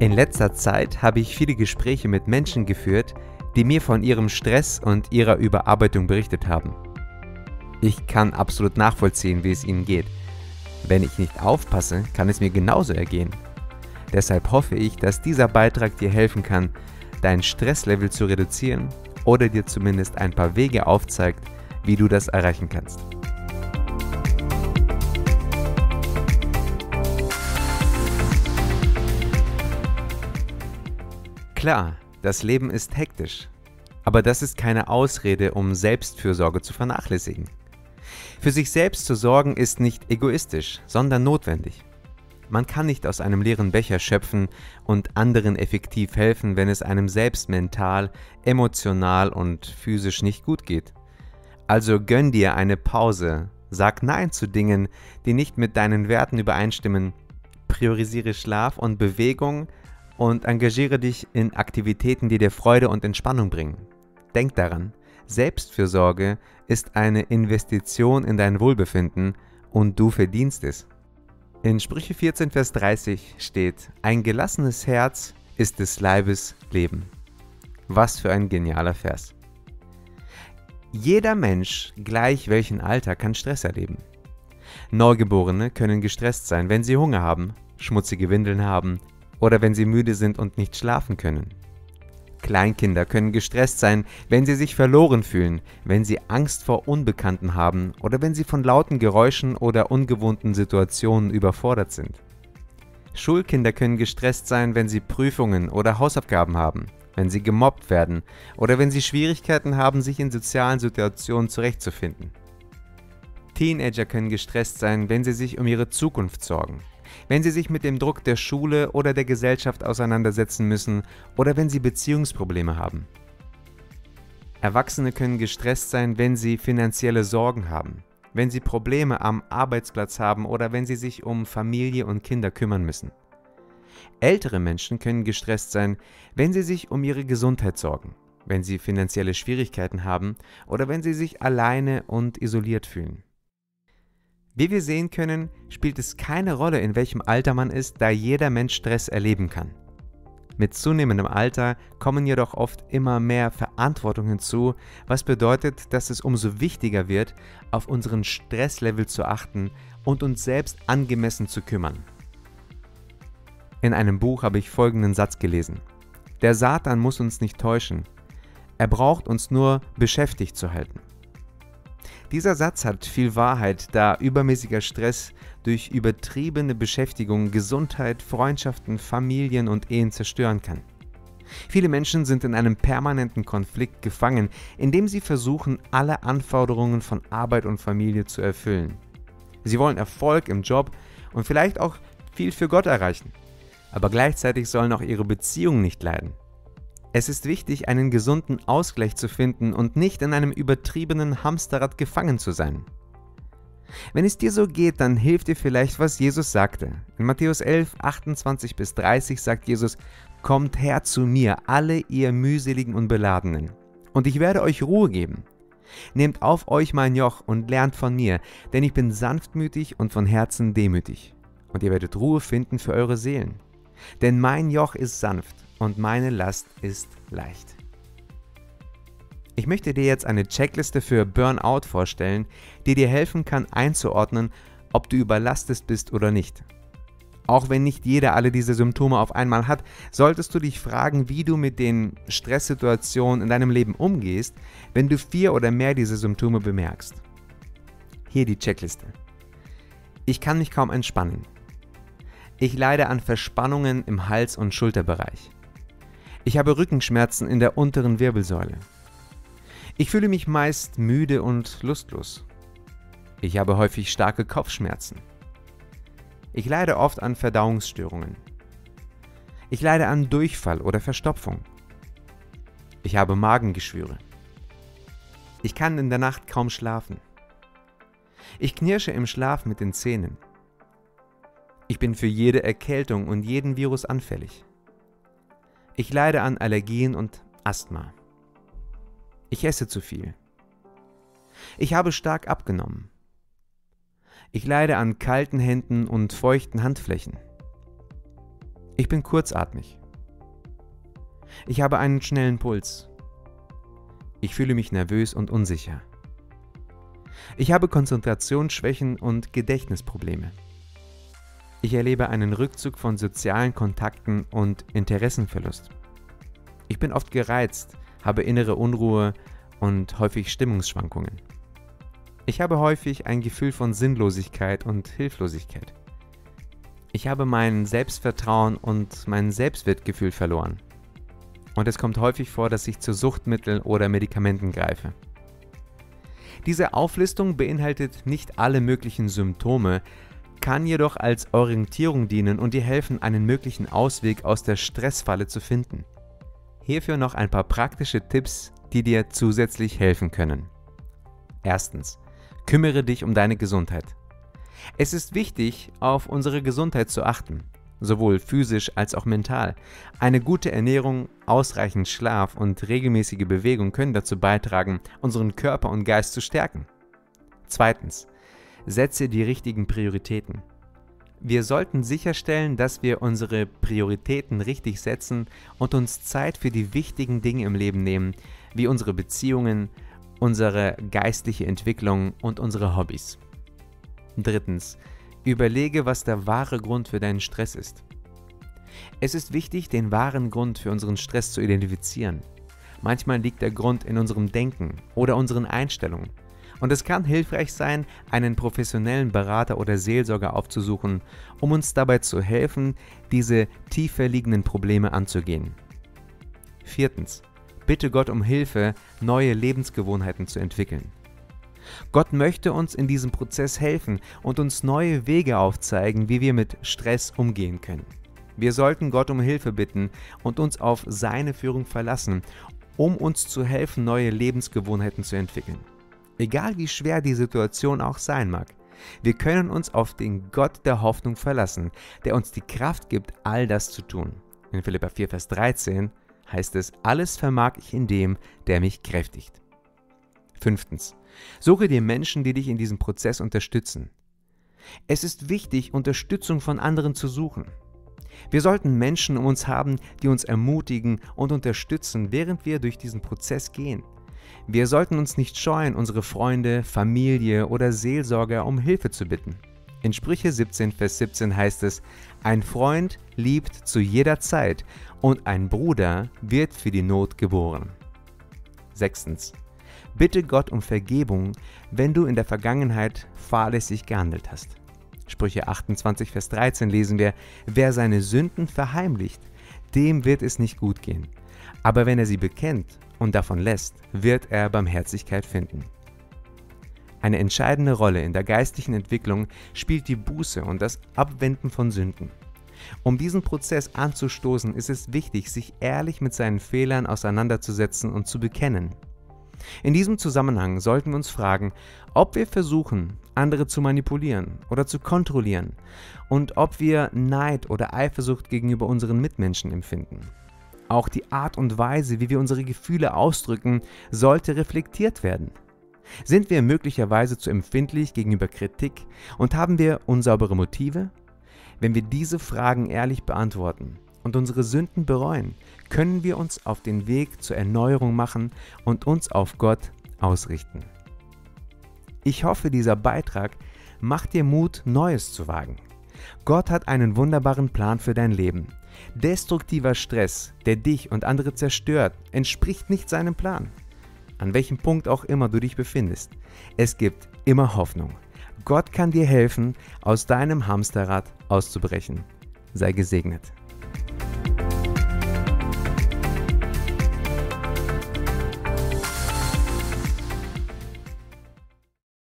In letzter Zeit habe ich viele Gespräche mit Menschen geführt, die mir von ihrem Stress und ihrer Überarbeitung berichtet haben. Ich kann absolut nachvollziehen, wie es ihnen geht. Wenn ich nicht aufpasse, kann es mir genauso ergehen. Deshalb hoffe ich, dass dieser Beitrag dir helfen kann, dein Stresslevel zu reduzieren oder dir zumindest ein paar Wege aufzeigt, wie du das erreichen kannst. Klar, das Leben ist hektisch, aber das ist keine Ausrede, um Selbstfürsorge zu vernachlässigen. Für sich selbst zu sorgen ist nicht egoistisch, sondern notwendig. Man kann nicht aus einem leeren Becher schöpfen und anderen effektiv helfen, wenn es einem selbst mental, emotional und physisch nicht gut geht. Also gönn dir eine Pause, sag Nein zu Dingen, die nicht mit deinen Werten übereinstimmen, priorisiere Schlaf und Bewegung und engagiere dich in Aktivitäten, die dir Freude und Entspannung bringen. Denk daran, Selbstfürsorge ist eine Investition in dein Wohlbefinden und du verdienst es. In Sprüche 14, Vers 30 steht, ein gelassenes Herz ist des Leibes Leben. Was für ein genialer Vers. Jeder Mensch, gleich welchen Alter, kann Stress erleben. Neugeborene können gestresst sein, wenn sie Hunger haben, schmutzige Windeln haben, oder wenn sie müde sind und nicht schlafen können. Kleinkinder können gestresst sein, wenn sie sich verloren fühlen, wenn sie Angst vor Unbekannten haben oder wenn sie von lauten Geräuschen oder ungewohnten Situationen überfordert sind. Schulkinder können gestresst sein, wenn sie Prüfungen oder Hausaufgaben haben, wenn sie gemobbt werden oder wenn sie Schwierigkeiten haben, sich in sozialen Situationen zurechtzufinden. Teenager können gestresst sein, wenn sie sich um ihre Zukunft sorgen, wenn sie sich mit dem Druck der Schule oder der Gesellschaft auseinandersetzen müssen oder wenn sie Beziehungsprobleme haben. Erwachsene können gestresst sein, wenn sie finanzielle Sorgen haben, wenn sie Probleme am Arbeitsplatz haben oder wenn sie sich um Familie und Kinder kümmern müssen. Ältere Menschen können gestresst sein, wenn sie sich um ihre Gesundheit sorgen, wenn sie finanzielle Schwierigkeiten haben oder wenn sie sich alleine und isoliert fühlen. Wie wir sehen können, spielt es keine Rolle, in welchem Alter man ist, da jeder Mensch Stress erleben kann. Mit zunehmendem Alter kommen jedoch oft immer mehr Verantwortung hinzu, was bedeutet, dass es umso wichtiger wird, auf unseren Stresslevel zu achten und uns selbst angemessen zu kümmern. In einem Buch habe ich folgenden Satz gelesen. Der Satan muss uns nicht täuschen. Er braucht uns nur beschäftigt zu halten. Dieser Satz hat viel Wahrheit, da übermäßiger Stress durch übertriebene Beschäftigung Gesundheit, Freundschaften, Familien und Ehen zerstören kann. Viele Menschen sind in einem permanenten Konflikt gefangen, indem sie versuchen, alle Anforderungen von Arbeit und Familie zu erfüllen. Sie wollen Erfolg im Job und vielleicht auch viel für Gott erreichen. Aber gleichzeitig sollen auch ihre Beziehungen nicht leiden. Es ist wichtig, einen gesunden Ausgleich zu finden und nicht in einem übertriebenen Hamsterrad gefangen zu sein. Wenn es dir so geht, dann hilft dir vielleicht, was Jesus sagte. In Matthäus 11, 28 bis 30 sagt Jesus, Kommt her zu mir, alle ihr mühseligen und beladenen, und ich werde euch Ruhe geben. Nehmt auf euch mein Joch und lernt von mir, denn ich bin sanftmütig und von Herzen demütig, und ihr werdet Ruhe finden für eure Seelen. Denn mein Joch ist sanft und meine Last ist leicht. Ich möchte dir jetzt eine Checkliste für Burnout vorstellen, die dir helfen kann einzuordnen, ob du überlastet bist oder nicht. Auch wenn nicht jeder alle diese Symptome auf einmal hat, solltest du dich fragen, wie du mit den Stresssituationen in deinem Leben umgehst, wenn du vier oder mehr dieser Symptome bemerkst. Hier die Checkliste. Ich kann mich kaum entspannen. Ich leide an Verspannungen im Hals- und Schulterbereich. Ich habe Rückenschmerzen in der unteren Wirbelsäule. Ich fühle mich meist müde und lustlos. Ich habe häufig starke Kopfschmerzen. Ich leide oft an Verdauungsstörungen. Ich leide an Durchfall oder Verstopfung. Ich habe Magengeschwüre. Ich kann in der Nacht kaum schlafen. Ich knirsche im Schlaf mit den Zähnen. Ich bin für jede Erkältung und jeden Virus anfällig. Ich leide an Allergien und Asthma. Ich esse zu viel. Ich habe stark abgenommen. Ich leide an kalten Händen und feuchten Handflächen. Ich bin kurzatmig. Ich habe einen schnellen Puls. Ich fühle mich nervös und unsicher. Ich habe Konzentrationsschwächen und Gedächtnisprobleme. Ich erlebe einen Rückzug von sozialen Kontakten und Interessenverlust. Ich bin oft gereizt, habe innere Unruhe und häufig Stimmungsschwankungen. Ich habe häufig ein Gefühl von Sinnlosigkeit und Hilflosigkeit. Ich habe mein Selbstvertrauen und mein Selbstwertgefühl verloren. Und es kommt häufig vor, dass ich zu Suchtmitteln oder Medikamenten greife. Diese Auflistung beinhaltet nicht alle möglichen Symptome, kann jedoch als Orientierung dienen und dir helfen, einen möglichen Ausweg aus der Stressfalle zu finden. Hierfür noch ein paar praktische Tipps, die dir zusätzlich helfen können. Erstens, kümmere dich um deine Gesundheit. Es ist wichtig, auf unsere Gesundheit zu achten, sowohl physisch als auch mental. Eine gute Ernährung, ausreichend Schlaf und regelmäßige Bewegung können dazu beitragen, unseren Körper und Geist zu stärken. Zweitens, setze die richtigen Prioritäten. Wir sollten sicherstellen, dass wir unsere Prioritäten richtig setzen und uns Zeit für die wichtigen Dinge im Leben nehmen, wie unsere Beziehungen, unsere geistliche Entwicklung und unsere Hobbys. Drittens, überlege, was der wahre Grund für deinen Stress ist. Es ist wichtig, den wahren Grund für unseren Stress zu identifizieren. Manchmal liegt der Grund in unserem Denken oder unseren Einstellungen. Und es kann hilfreich sein, einen professionellen Berater oder Seelsorger aufzusuchen, um uns dabei zu helfen, diese tiefer liegenden Probleme anzugehen. Viertens. Bitte Gott um Hilfe, neue Lebensgewohnheiten zu entwickeln. Gott möchte uns in diesem Prozess helfen und uns neue Wege aufzeigen, wie wir mit Stress umgehen können. Wir sollten Gott um Hilfe bitten und uns auf seine Führung verlassen, um uns zu helfen, neue Lebensgewohnheiten zu entwickeln. Egal wie schwer die Situation auch sein mag, wir können uns auf den Gott der Hoffnung verlassen, der uns die Kraft gibt, all das zu tun. In Philippa 4, Vers 13 heißt es, alles vermag ich in dem, der mich kräftigt. Fünftens. Suche dir Menschen, die dich in diesem Prozess unterstützen. Es ist wichtig, Unterstützung von anderen zu suchen. Wir sollten Menschen um uns haben, die uns ermutigen und unterstützen, während wir durch diesen Prozess gehen. Wir sollten uns nicht scheuen, unsere Freunde, Familie oder Seelsorger um Hilfe zu bitten. In Sprüche 17, Vers 17 heißt es, ein Freund liebt zu jeder Zeit und ein Bruder wird für die Not geboren. Sechstens. Bitte Gott um Vergebung, wenn du in der Vergangenheit fahrlässig gehandelt hast. Sprüche 28, Vers 13 lesen wir, wer seine Sünden verheimlicht, dem wird es nicht gut gehen. Aber wenn er sie bekennt und davon lässt, wird er Barmherzigkeit finden. Eine entscheidende Rolle in der geistlichen Entwicklung spielt die Buße und das Abwenden von Sünden. Um diesen Prozess anzustoßen, ist es wichtig, sich ehrlich mit seinen Fehlern auseinanderzusetzen und zu bekennen. In diesem Zusammenhang sollten wir uns fragen, ob wir versuchen, andere zu manipulieren oder zu kontrollieren und ob wir Neid oder Eifersucht gegenüber unseren Mitmenschen empfinden. Auch die Art und Weise, wie wir unsere Gefühle ausdrücken, sollte reflektiert werden. Sind wir möglicherweise zu empfindlich gegenüber Kritik und haben wir unsaubere Motive? Wenn wir diese Fragen ehrlich beantworten und unsere Sünden bereuen, können wir uns auf den Weg zur Erneuerung machen und uns auf Gott ausrichten. Ich hoffe, dieser Beitrag macht dir Mut, Neues zu wagen. Gott hat einen wunderbaren Plan für dein Leben Destruktiver Stress, der dich und andere zerstört, entspricht nicht seinem Plan. An welchem Punkt auch immer du dich befindest, es gibt immer Hoffnung. Gott kann dir helfen, aus deinem Hamsterrad auszubrechen. Sei gesegnet.